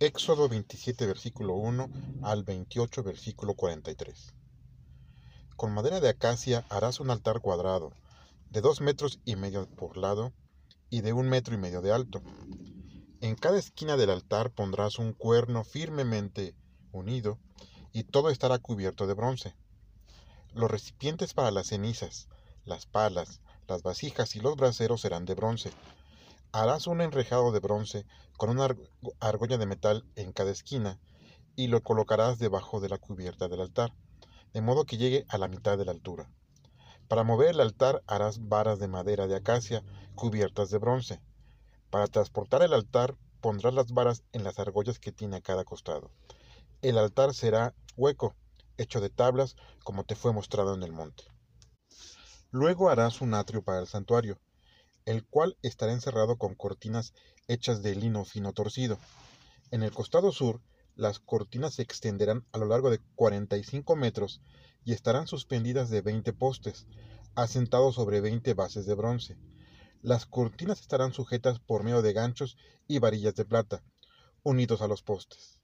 Éxodo 27, versículo 1 al 28, versículo 43. Con madera de acacia harás un altar cuadrado, de dos metros y medio por lado y de un metro y medio de alto. En cada esquina del altar pondrás un cuerno firmemente unido y todo estará cubierto de bronce. Los recipientes para las cenizas, las palas, las vasijas y los braseros serán de bronce Harás un enrejado de bronce con una argolla de metal en cada esquina y lo colocarás debajo de la cubierta del altar, de modo que llegue a la mitad de la altura. Para mover el altar harás varas de madera de acacia cubiertas de bronce. Para transportar el altar pondrás las varas en las argollas que tiene a cada costado. El altar será hueco, hecho de tablas, como te fue mostrado en el monte. Luego harás un atrio para el santuario, el cual estará encerrado con cortinas hechas de lino fino torcido. En el costado sur, las cortinas se extenderán a lo largo de 45 metros y estarán suspendidas de 20 postes, asentados sobre 20 bases de bronce. Las cortinas estarán sujetas por medio de ganchos y varillas de plata, unidos a los postes.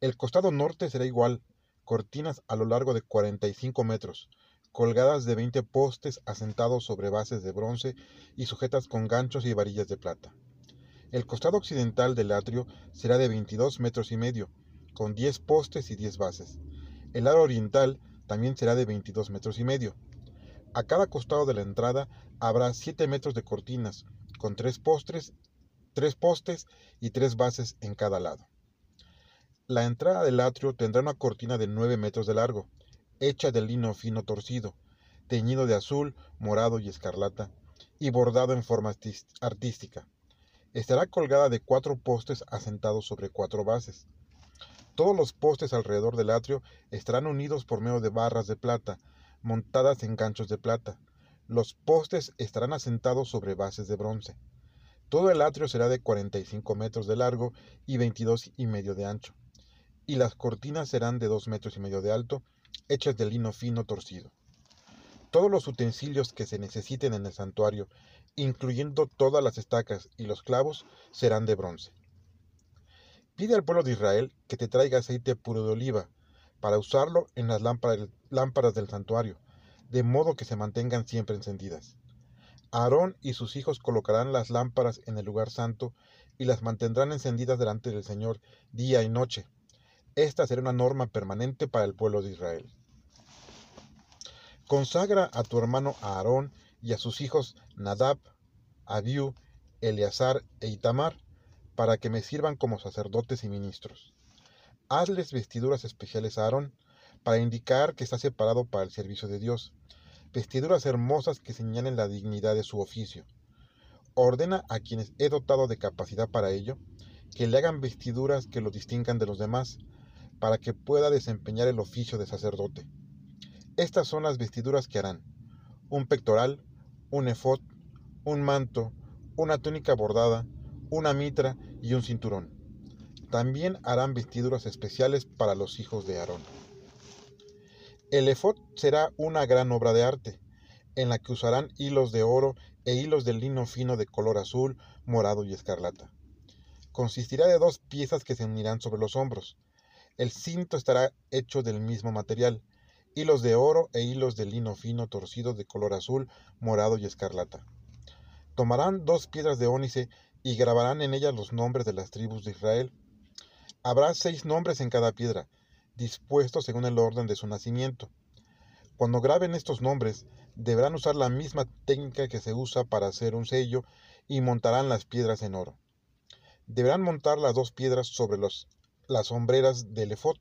El costado norte será igual, cortinas a lo largo de 45 metros, colgadas de veinte postes asentados sobre bases de bronce y sujetas con ganchos y varillas de plata. El costado occidental del atrio será de 22 metros y medio, con 10 postes y 10 bases. El lado oriental también será de 22 metros y medio. A cada costado de la entrada habrá 7 metros de cortinas, con 3 postres, 3 postes y 3 bases en cada lado. La entrada del atrio tendrá una cortina de 9 metros de largo, hecha de lino fino torcido, teñido de azul, morado y escarlata, y bordado en forma artística. Estará colgada de cuatro postes asentados sobre cuatro bases. Todos los postes alrededor del atrio estarán unidos por medio de barras de plata, montadas en ganchos de plata. Los postes estarán asentados sobre bases de bronce. Todo el atrio será de 45 metros de largo y 22 y medio de ancho, y las cortinas serán de 2 metros y medio de alto hechas de lino fino torcido. Todos los utensilios que se necesiten en el santuario, incluyendo todas las estacas y los clavos, serán de bronce. Pide al pueblo de Israel que te traiga aceite puro de oliva, para usarlo en las lámparas del santuario, de modo que se mantengan siempre encendidas. Aarón y sus hijos colocarán las lámparas en el lugar santo y las mantendrán encendidas delante del Señor día y noche, esta será una norma permanente para el pueblo de Israel. Consagra a tu hermano Aarón y a sus hijos Nadab, Abiú, Eleazar e Itamar, para que me sirvan como sacerdotes y ministros. Hazles vestiduras especiales a Aarón, para indicar que está separado para el servicio de Dios, vestiduras hermosas que señalen la dignidad de su oficio. Ordena a quienes he dotado de capacidad para ello, que le hagan vestiduras que lo distingan de los demás, para que pueda desempeñar el oficio de sacerdote. Estas son las vestiduras que harán. Un pectoral, un efod, un manto, una túnica bordada, una mitra y un cinturón. También harán vestiduras especiales para los hijos de Aarón. El efod será una gran obra de arte, en la que usarán hilos de oro e hilos de lino fino de color azul, morado y escarlata. Consistirá de dos piezas que se unirán sobre los hombros, el cinto estará hecho del mismo material, hilos de oro e hilos de lino fino torcido de color azul, morado y escarlata. Tomarán dos piedras de ónice y grabarán en ellas los nombres de las tribus de Israel. Habrá seis nombres en cada piedra, dispuestos según el orden de su nacimiento. Cuando graben estos nombres, deberán usar la misma técnica que se usa para hacer un sello y montarán las piedras en oro. Deberán montar las dos piedras sobre los las sombreras del efod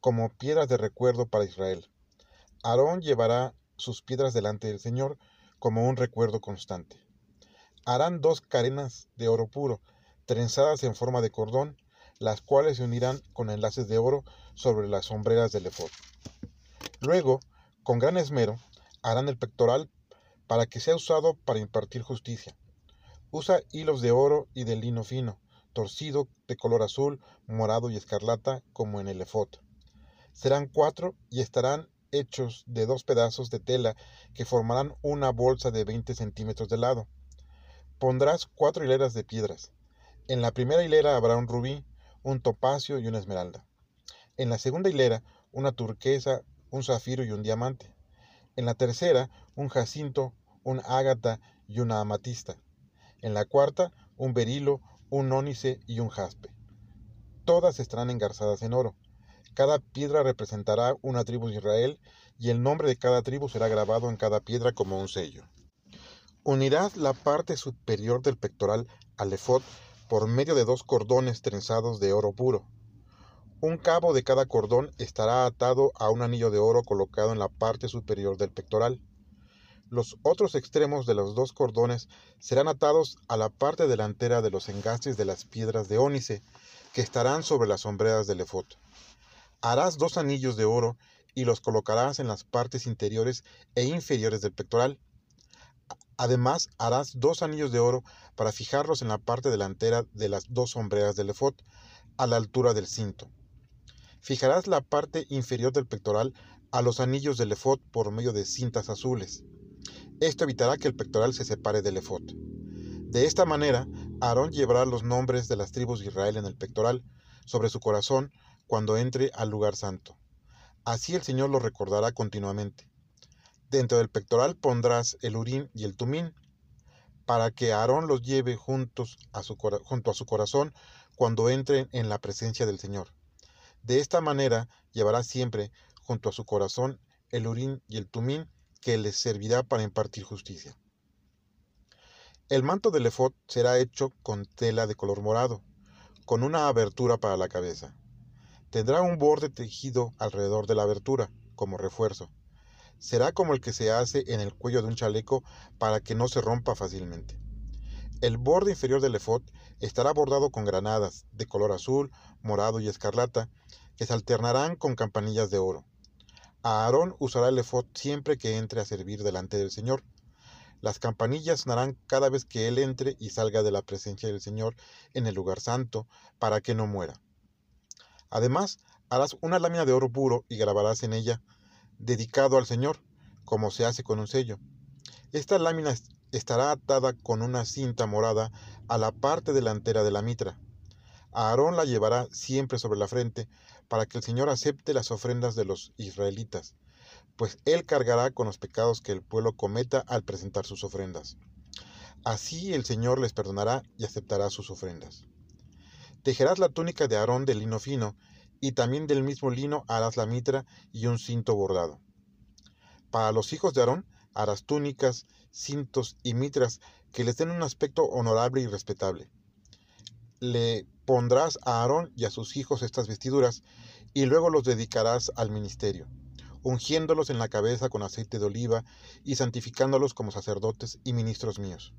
como piedras de recuerdo para Israel. Aarón llevará sus piedras delante del Señor como un recuerdo constante. Harán dos cadenas de oro puro, trenzadas en forma de cordón, las cuales se unirán con enlaces de oro sobre las sombreras del efod. Luego, con gran esmero, harán el pectoral para que sea usado para impartir justicia. Usa hilos de oro y de lino fino, torcido de color azul, morado y escarlata como en el efod. Serán cuatro y estarán hechos de dos pedazos de tela que formarán una bolsa de 20 centímetros de lado. Pondrás cuatro hileras de piedras. En la primera hilera habrá un rubí, un topacio y una esmeralda. En la segunda hilera, una turquesa, un zafiro y un diamante. En la tercera, un jacinto, un ágata y una amatista. En la cuarta, un berilo, un ónice y un jaspe. Todas estarán engarzadas en oro. Cada piedra representará una tribu de Israel y el nombre de cada tribu será grabado en cada piedra como un sello. Unirás la parte superior del pectoral al efod por medio de dos cordones trenzados de oro puro. Un cabo de cada cordón estará atado a un anillo de oro colocado en la parte superior del pectoral. Los otros extremos de los dos cordones serán atados a la parte delantera de los engastes de las piedras de ónice que estarán sobre las sombreras del efod. Harás dos anillos de oro y los colocarás en las partes interiores e inferiores del pectoral. Además, harás dos anillos de oro para fijarlos en la parte delantera de las dos sombreras del efod, a la altura del cinto. Fijarás la parte inferior del pectoral a los anillos del efod por medio de cintas azules. Esto evitará que el pectoral se separe del efod. De esta manera, Aarón llevará los nombres de las tribus de Israel en el pectoral, sobre su corazón, cuando entre al lugar santo. Así el Señor lo recordará continuamente. Dentro del pectoral pondrás el urín y el tumín, para que Aarón los lleve juntos a su, junto a su corazón cuando entre en la presencia del Señor. De esta manera llevará siempre junto a su corazón el urín y el tumín que les servirá para impartir justicia. El manto del efod será hecho con tela de color morado, con una abertura para la cabeza. Tendrá un borde tejido alrededor de la abertura, como refuerzo. Será como el que se hace en el cuello de un chaleco para que no se rompa fácilmente. El borde inferior del efod estará bordado con granadas de color azul, morado y escarlata, que se alternarán con campanillas de oro. Aarón usará el efod siempre que entre a servir delante del Señor. Las campanillas sonarán cada vez que él entre y salga de la presencia del Señor en el lugar santo, para que no muera. Además, harás una lámina de oro puro y grabarás en ella, dedicado al Señor, como se hace con un sello. Esta lámina estará atada con una cinta morada a la parte delantera de la mitra. Aarón la llevará siempre sobre la frente, para que el Señor acepte las ofrendas de los israelitas, pues Él cargará con los pecados que el pueblo cometa al presentar sus ofrendas. Así el Señor les perdonará y aceptará sus ofrendas. Tejerás la túnica de Aarón de lino fino, y también del mismo lino harás la mitra y un cinto bordado. Para los hijos de Aarón harás túnicas, cintos y mitras que les den un aspecto honorable y respetable. Le pondrás a Aarón y a sus hijos estas vestiduras, y luego los dedicarás al ministerio, ungiéndolos en la cabeza con aceite de oliva y santificándolos como sacerdotes y ministros míos.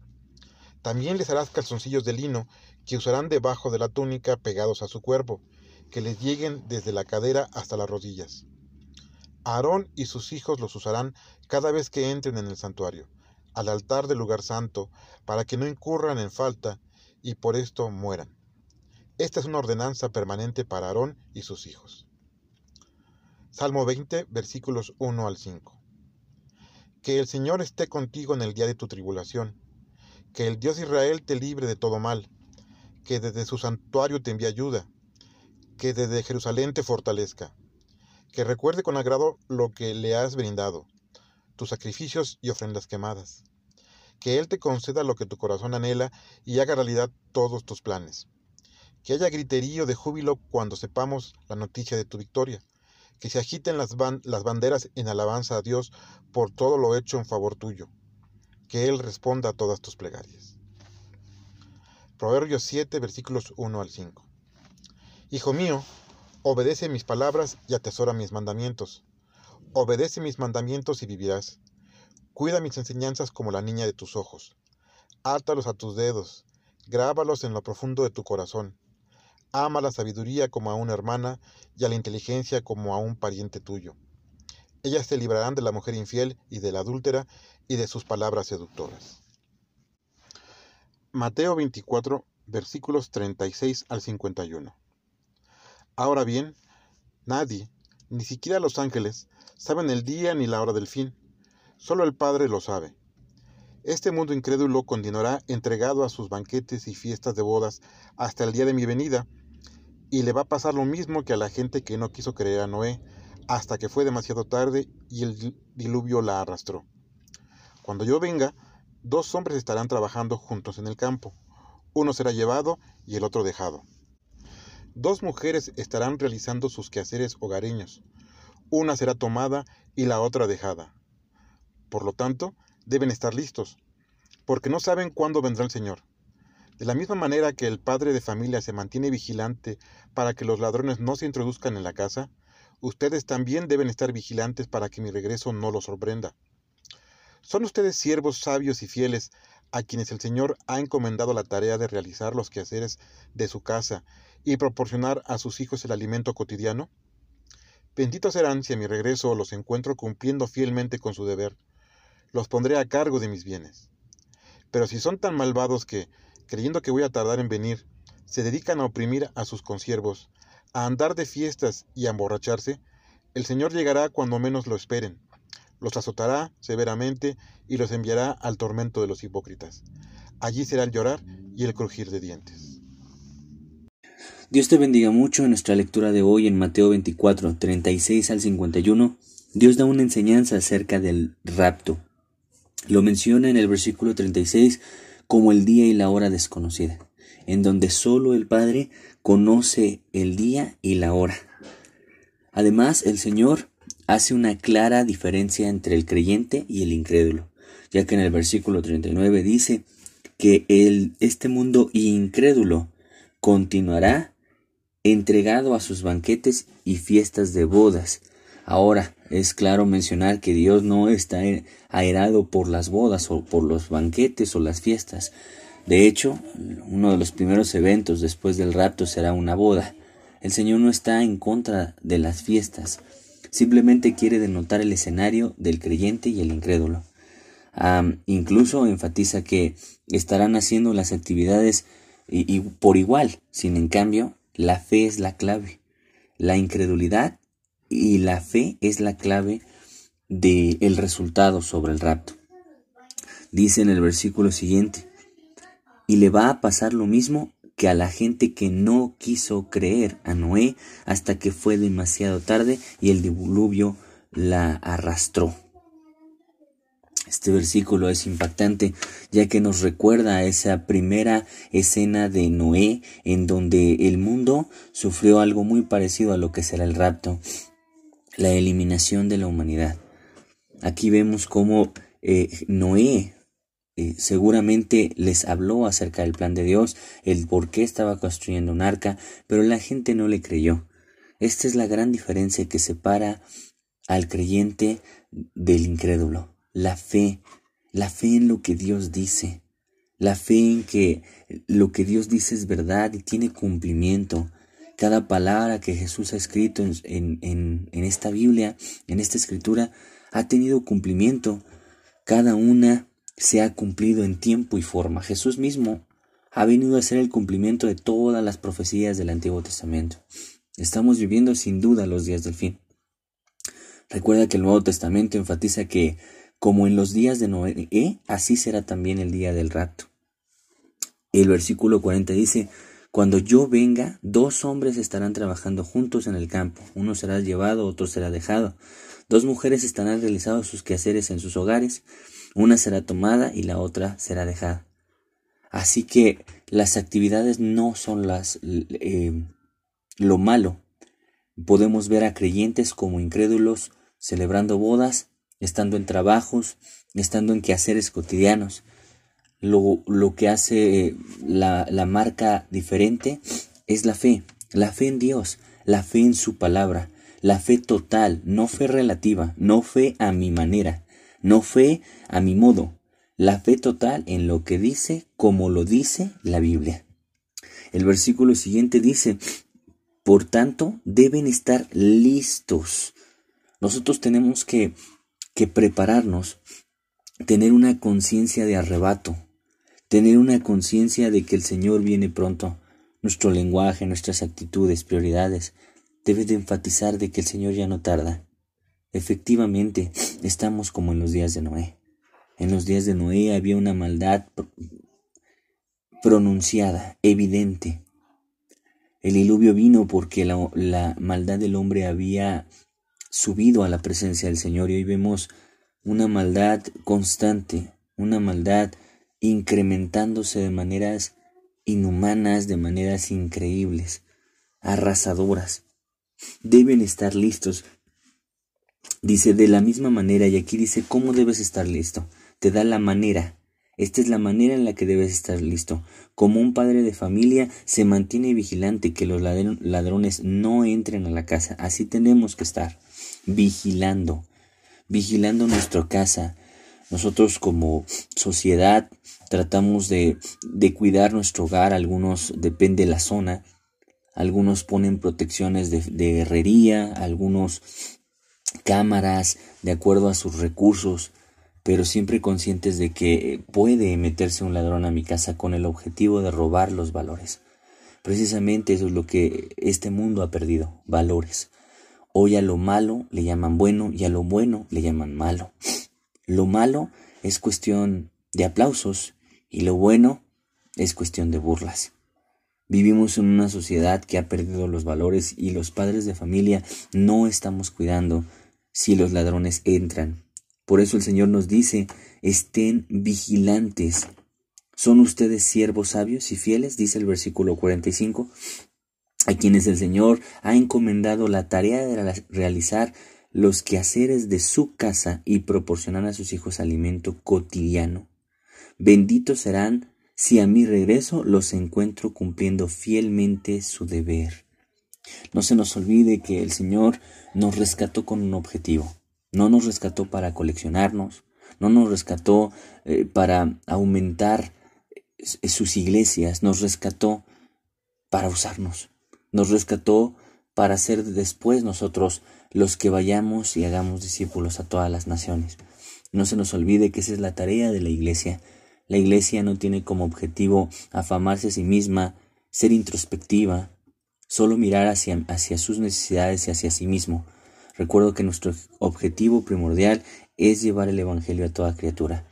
También les harás calzoncillos de lino que usarán debajo de la túnica pegados a su cuerpo, que les lleguen desde la cadera hasta las rodillas. Aarón y sus hijos los usarán cada vez que entren en el santuario, al altar del lugar santo, para que no incurran en falta y por esto mueran. Esta es una ordenanza permanente para Aarón y sus hijos. Salmo 20, versículos 1 al 5. Que el Señor esté contigo en el día de tu tribulación. Que el Dios Israel te libre de todo mal. Que desde su santuario te envíe ayuda. Que desde Jerusalén te fortalezca. Que recuerde con agrado lo que le has brindado, tus sacrificios y ofrendas quemadas. Que Él te conceda lo que tu corazón anhela y haga realidad todos tus planes que haya griterío de júbilo cuando sepamos la noticia de tu victoria, que se agiten las, banderas en alabanza a Dios por todo lo hecho en favor tuyo, que Él responda a todas tus plegarias. Proverbios 7, versículos 1 al 5. Hijo mío, obedece mis palabras y atesora mis mandamientos. Obedece mis mandamientos y vivirás. Cuida mis enseñanzas como la niña de tus ojos. Átalos a tus dedos, grábalos en lo profundo de tu corazón Ama la sabiduría como a una hermana y a la inteligencia como a un pariente tuyo. Ellas te librarán de la mujer infiel y de la adúltera y de sus palabras seductoras. Mateo 24, versículos 36 al 51. Ahora bien, nadie, ni siquiera los ángeles, saben el día ni la hora del fin. Solo el Padre lo sabe. Este mundo incrédulo continuará entregado a sus banquetes y fiestas de bodas hasta el día de mi venida, y le va a pasar lo mismo que a la gente que no quiso creer a Noé, hasta que fue demasiado tarde y el diluvio la arrastró. Cuando yo venga, dos hombres estarán trabajando juntos en el campo. Uno será llevado y el otro dejado. Dos mujeres estarán realizando sus quehaceres hogareños. Una será tomada y la otra dejada. Por lo tanto, deben estar listos, porque no saben cuándo vendrá el Señor. De la misma manera que el padre de familia se mantiene vigilante para que los ladrones no se introduzcan en la casa, ustedes también deben estar vigilantes para que mi regreso no los sorprenda. Son ustedes siervos sabios y fieles a quienes el Señor ha encomendado la tarea de realizar los quehaceres de su casa y proporcionar a sus hijos el alimento cotidiano? Benditos serán si a mi regreso los encuentro cumpliendo fielmente con su deber. Los pondré a cargo de mis bienes. Pero si son tan malvados que, creyendo que voy a tardar en venir, se dedican a oprimir a sus consiervos, a andar de fiestas y a emborracharse, el Señor llegará cuando menos lo esperen los azotará severamente y los enviará al tormento de los hipócritas. Allí será el llorar y el crujir de dientes. Dios te bendiga mucho en nuestra lectura de hoy en Mateo 24, 36 al 51. Dios da una enseñanza acerca del rapto. Lo menciona en el versículo 36 como el día y la hora desconocida, en donde solo el Padre conoce el día y la hora. Además, el Señor hace una clara diferencia entre el creyente y el incrédulo, ya que en el versículo 39 dice que el, este mundo incrédulo continuará entregado a sus banquetes y fiestas de bodas. Ahora, es claro mencionar que Dios no está airado por las bodas o por los banquetes o las fiestas. De hecho, uno de los primeros eventos después del rapto será una boda. El Señor no está en contra de las fiestas, simplemente quiere denotar el escenario del creyente y el incrédulo. incluso enfatiza que estarán haciendo las actividades y, por igual, sin en cambio, la fe es la clave. La incredulidad y la fe es la clave del resultado sobre el rapto. Dice en el versículo siguiente, y le va a pasar lo mismo que a la gente que no quiso creer a Noé hasta que fue demasiado tarde y el diluvio la arrastró. Este versículo es impactante ya que nos recuerda a esa primera escena de Noé en donde el mundo sufrió algo muy parecido a lo que será el rapto, la eliminación de la humanidad. Aquí vemos cómo eh, Noé eh, seguramente les habló acerca del plan de Dios, el por qué estaba construyendo un arca, pero la gente no le creyó. Esta es la gran diferencia que separa al creyente del incrédulo. La fe, la fe en lo que Dios dice, la fe en que lo que Dios dice es verdad y tiene cumplimiento. Cada palabra que Jesús ha escrito en, en esta Biblia, en esta escritura, ha tenido cumplimiento. Cada una se ha cumplido en tiempo y forma. Jesús mismo ha venido a ser el cumplimiento de todas las profecías del Antiguo Testamento. Estamos viviendo sin duda los días del fin. Recuerda que el Nuevo Testamento enfatiza que, como en los días de Noé, así será también el día del rapto. El versículo 40 dice, Cuando yo venga, dos hombres estarán trabajando juntos en el campo, uno será llevado, otro será dejado. Dos mujeres estarán realizando sus quehaceres en sus hogares, una será tomada y la otra será dejada. Así que las actividades no son las eh, lo malo. Podemos ver a creyentes como incrédulos celebrando bodas, estando en trabajos, estando en quehaceres cotidianos. Lo, lo que hace la, la marca diferente es la fe, la fe en Dios, la fe en su palabra, la fe total, no fe relativa, no fe a mi manera, no fe a mi modo, la fe total en lo que dice como lo dice la Biblia. El versículo siguiente dice, por tanto, deben estar listos. Nosotros tenemos que, que prepararnos, tener una conciencia de arrebato, tener una conciencia de que el Señor viene pronto. Nuestro lenguaje, nuestras actitudes, prioridades, debe de enfatizar de que el Señor ya no tarda. Efectivamente, estamos como en los días de Noé. En los días de Noé había una maldad pronunciada, evidente. El diluvio vino porque la, la maldad del hombre había subido a la presencia del Señor y hoy vemos una maldad constante, una maldad incrementándose de maneras inhumanas, de maneras increíbles, arrasadoras. Deben estar listos. Dice de la misma manera, y aquí dice cómo debes estar listo. Te da la manera. Esta es la manera en la que debes estar listo. Como un padre de familia se mantiene vigilante que los ladrones no entren a la casa. Así tenemos que estar, vigilando, vigilando nuestra casa. Nosotros como sociedad tratamos de, cuidar nuestro hogar, algunos depende de la zona, algunos ponen protecciones de, de herrería, algunos cámaras de acuerdo a sus recursos, pero siempre conscientes de que puede meterse un ladrón a mi casa con el objetivo de robar los valores. Precisamente eso es lo que este mundo ha perdido, valores. Hoy a lo malo le llaman bueno y a lo bueno le llaman malo. Lo malo es cuestión de aplausos y lo bueno es cuestión de burlas. Vivimos en una sociedad que ha perdido los valores y los padres de familia no estamos cuidando si los ladrones entran. Por eso el Señor nos dice, estén vigilantes. ¿Son ustedes siervos sabios y fieles? dice el versículo 45 a quienes el Señor ha encomendado la tarea de realizar los quehaceres de su casa y proporcionar a sus hijos alimento cotidiano. Benditos serán si a mi regreso los encuentro cumpliendo fielmente su deber. No se nos olvide que el Señor nos rescató con un objetivo. No nos rescató para coleccionarnos, no nos rescató eh, para aumentar eh, sus iglesias, nos rescató para usarnos. Nos rescató para ser después nosotros los que vayamos y hagamos discípulos a todas las naciones. No se nos olvide que esa es la tarea de la iglesia. La iglesia no tiene como objetivo afamarse a sí misma, ser introspectiva, solo mirar hacia, hacia sus necesidades y hacia sí mismo. Recuerdo que nuestro objetivo primordial es llevar el Evangelio a toda criatura.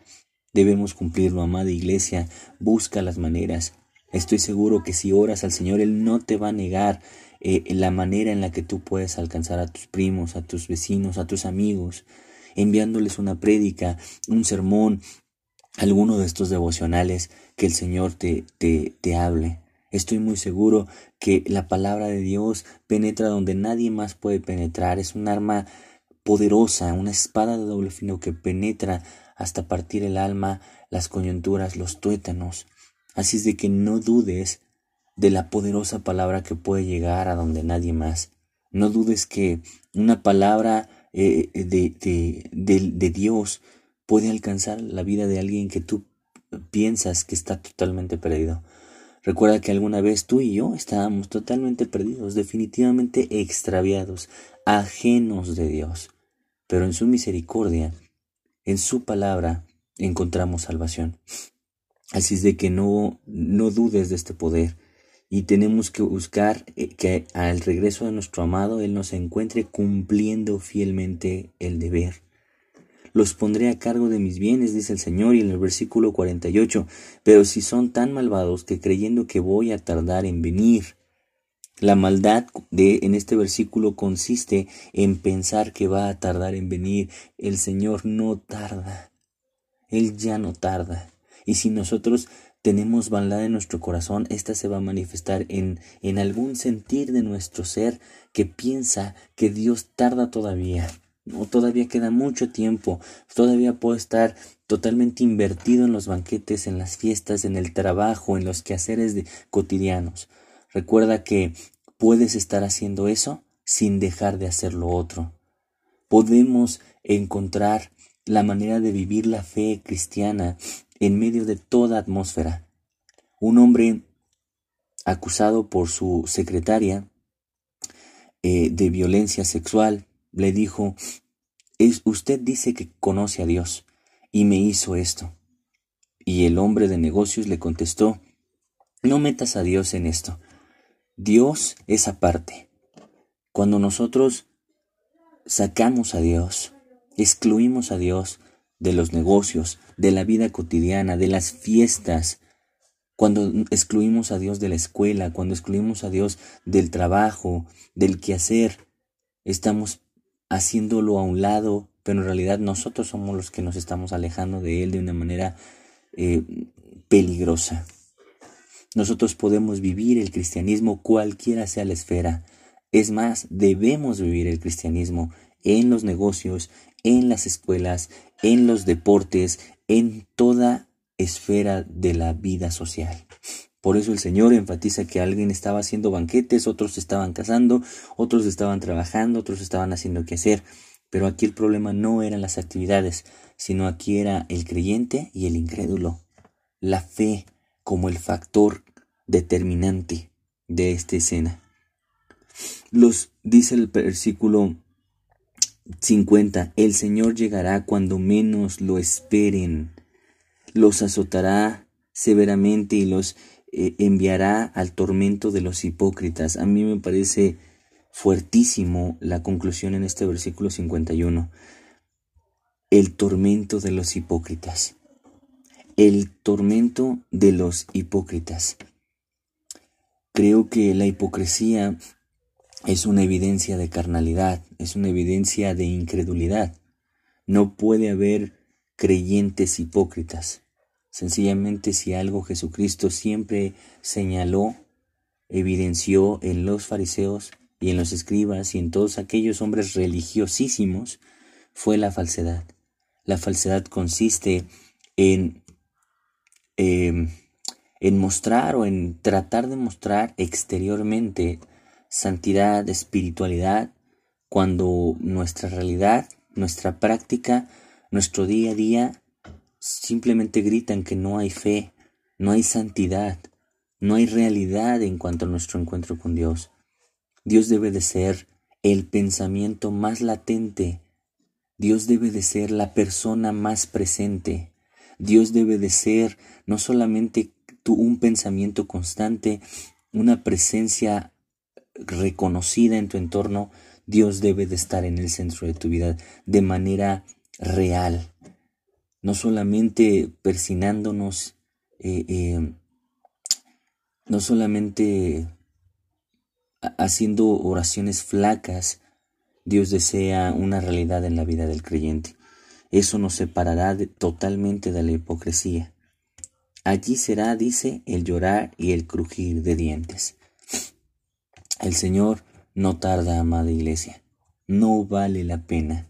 Debemos cumplirlo, amada iglesia, busca las maneras, Estoy seguro que si oras al Señor, Él no te va a negar eh, la manera en la que tú puedes alcanzar a tus primos, a tus vecinos, a tus amigos, enviándoles una prédica, un sermón, alguno de estos devocionales que el Señor te, te, te hable. Estoy muy seguro que la palabra de Dios penetra donde nadie más puede penetrar. Es un arma poderosa, una espada de doble fino que penetra hasta partir el alma, las coyunturas, los tuétanos. Así es de que no dudes de la poderosa palabra que puede llegar a donde nadie más. No dudes que una palabra eh, de, de, de, Dios puede alcanzar la vida de alguien que tú piensas que está totalmente perdido. Recuerda que alguna vez tú y yo estábamos totalmente perdidos, definitivamente extraviados, ajenos de Dios. Pero en su misericordia, en su palabra, encontramos salvación. Así es de que no, no dudes de este poder y tenemos que buscar eh, que al regreso de nuestro amado Él nos encuentre cumpliendo fielmente el deber. Los pondré a cargo de mis bienes, dice el Señor, y en el versículo 48, pero si son tan malvados que creyendo que voy a tardar en venir, la maldad de en este versículo consiste en pensar que va a tardar en venir. El Señor no tarda. Él ya no tarda. Y si nosotros tenemos maldad en nuestro corazón, esta se va a manifestar en, en algún sentir de nuestro ser que piensa que Dios tarda todavía. Todavía queda mucho tiempo, todavía puedo estar totalmente invertido en los banquetes, en las fiestas, en el trabajo, en los quehaceres de, cotidianos. Recuerda que puedes estar haciendo eso sin dejar de hacer lo otro. Podemos encontrar la manera de vivir la fe cristiana en medio de toda atmósfera. Un hombre acusado por su secretaria eh, de violencia sexual le dijo, es, usted dice que conoce a Dios y me hizo esto. Y el hombre de negocios le contestó, no metas a Dios en esto. Dios es aparte. Cuando nosotros sacamos a Dios, excluimos a Dios de los negocios, de la vida cotidiana, de las fiestas, cuando excluimos a Dios de la escuela, cuando excluimos a Dios del trabajo, del quehacer, estamos haciéndolo a un lado, pero en realidad nosotros somos los que nos estamos alejando de Él de una manera eh, peligrosa. Nosotros podemos vivir el cristianismo cualquiera sea la esfera. Es más, debemos vivir el cristianismo en los negocios, en las escuelas, en los deportes, en toda esfera de la vida social. Por eso el Señor enfatiza que alguien estaba haciendo banquetes, otros estaban casando, otros estaban trabajando, otros estaban haciendo qué hacer. Pero aquí el problema no eran las actividades, sino aquí era el creyente y el incrédulo. La fe como el factor determinante de esta escena. Los dice el versículo 50, el Señor llegará cuando menos lo esperen, los azotará severamente y los eh, enviará al tormento de los hipócritas. A mí me parece fuertísimo la conclusión en este versículo 51. El tormento de los hipócritas. El tormento de los hipócritas. Creo que la hipocresía es una evidencia de carnalidad, es una evidencia de incredulidad. No puede haber creyentes hipócritas. Sencillamente si algo Jesucristo siempre señaló, evidenció en los fariseos y en los escribas y en todos aquellos hombres religiosísimos, fue la falsedad. La falsedad consiste en, em, en mostrar o en tratar de mostrar exteriormente santidad, espiritualidad, cuando nuestra realidad, nuestra práctica, nuestro día a día simplemente gritan que no hay fe, no hay santidad, no hay realidad en cuanto a nuestro encuentro con Dios. Dios debe de ser el pensamiento más latente. Dios debe de ser la persona más presente. Dios debe de ser no solamente un pensamiento constante, una presencia reconocida en tu entorno, Dios debe de estar en el centro de tu vida de manera real, no solamente persinándonos, eh, eh, no solamente haciendo oraciones flacas, Dios desea una realidad en la vida del creyente. Eso nos separará totalmente de la hipocresía. Allí será, dice, el llorar y el crujir de dientes. El Señor no tarda, amada iglesia. No vale la pena.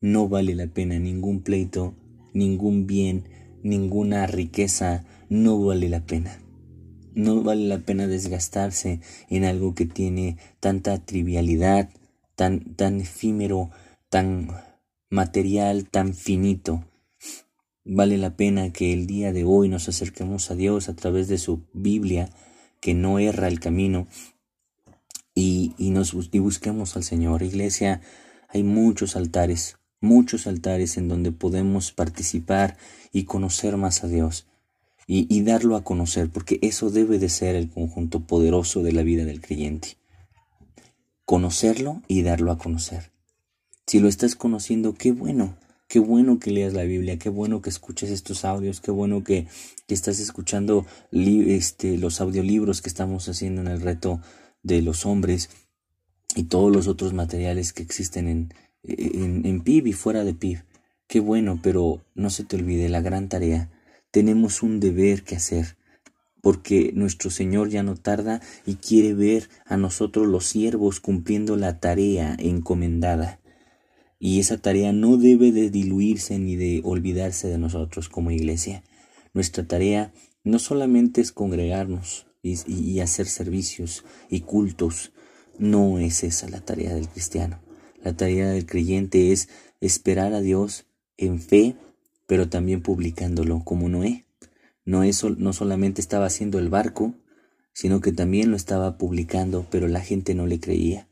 No vale la pena ningún pleito, ningún bien, ninguna riqueza. No vale la pena. No vale la pena desgastarse en algo que tiene tanta trivialidad, tan, tan efímero, tan material, tan finito. Vale la pena que el día de hoy nos acerquemos a Dios a través de su Biblia, que no erra el camino, y, y, nos, y busquemos al Señor. Iglesia, hay muchos altares, muchos altares en donde podemos participar y conocer más a Dios y, y darlo a conocer, porque eso debe de ser el conjunto poderoso de la vida del creyente. Conocerlo y darlo a conocer. Si lo estás conociendo, qué bueno, qué bueno que leas la Biblia, qué bueno que escuches estos audios, qué bueno que, que estás escuchando este, los audiolibros que estamos haciendo en el reto de los hombres y todos los otros materiales que existen en, en, en PIB y fuera de PIB. Qué bueno, pero no se te olvide la gran tarea. Tenemos un deber que hacer, porque nuestro Señor ya no tarda y quiere ver a nosotros los siervos cumpliendo la tarea encomendada. Y esa tarea no debe de diluirse ni de olvidarse de nosotros como iglesia. Nuestra tarea no solamente es congregarnos, y, hacer servicios y cultos. No es esa la tarea del cristiano. La tarea del creyente es esperar a Dios en fe, pero también publicándolo como Noé. Noé no solamente estaba haciendo el barco, sino que también lo estaba publicando, pero la gente no le creía.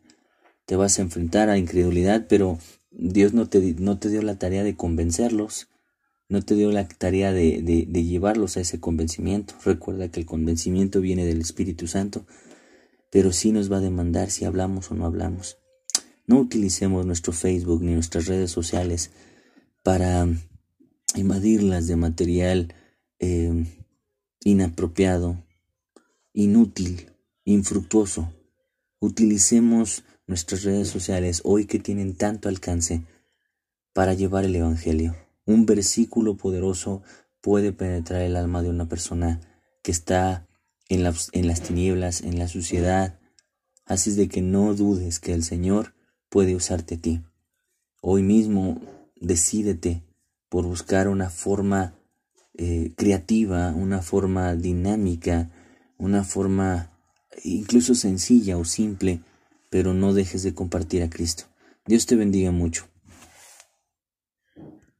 Te vas a enfrentar a incredulidad, pero Dios no te, no te dio la tarea de convencerlos, no te dio la tarea de, de, llevarlos a ese convencimiento. Recuerda que el convencimiento viene del Espíritu Santo, pero sí nos va a demandar si hablamos o no hablamos. No utilicemos nuestro Facebook ni nuestras redes sociales para invadirlas de material eh, inapropiado, inútil, infructuoso. Utilicemos nuestras redes sociales hoy que tienen tanto alcance para llevar el Evangelio. Un versículo poderoso puede penetrar el alma de una persona que está en, las tinieblas, en la suciedad. Así es de que no dudes que el Señor puede usarte a ti. Hoy mismo decídete por buscar una forma eh, creativa, una forma dinámica, una forma incluso sencilla o simple, pero no dejes de compartir a Cristo. Dios te bendiga mucho.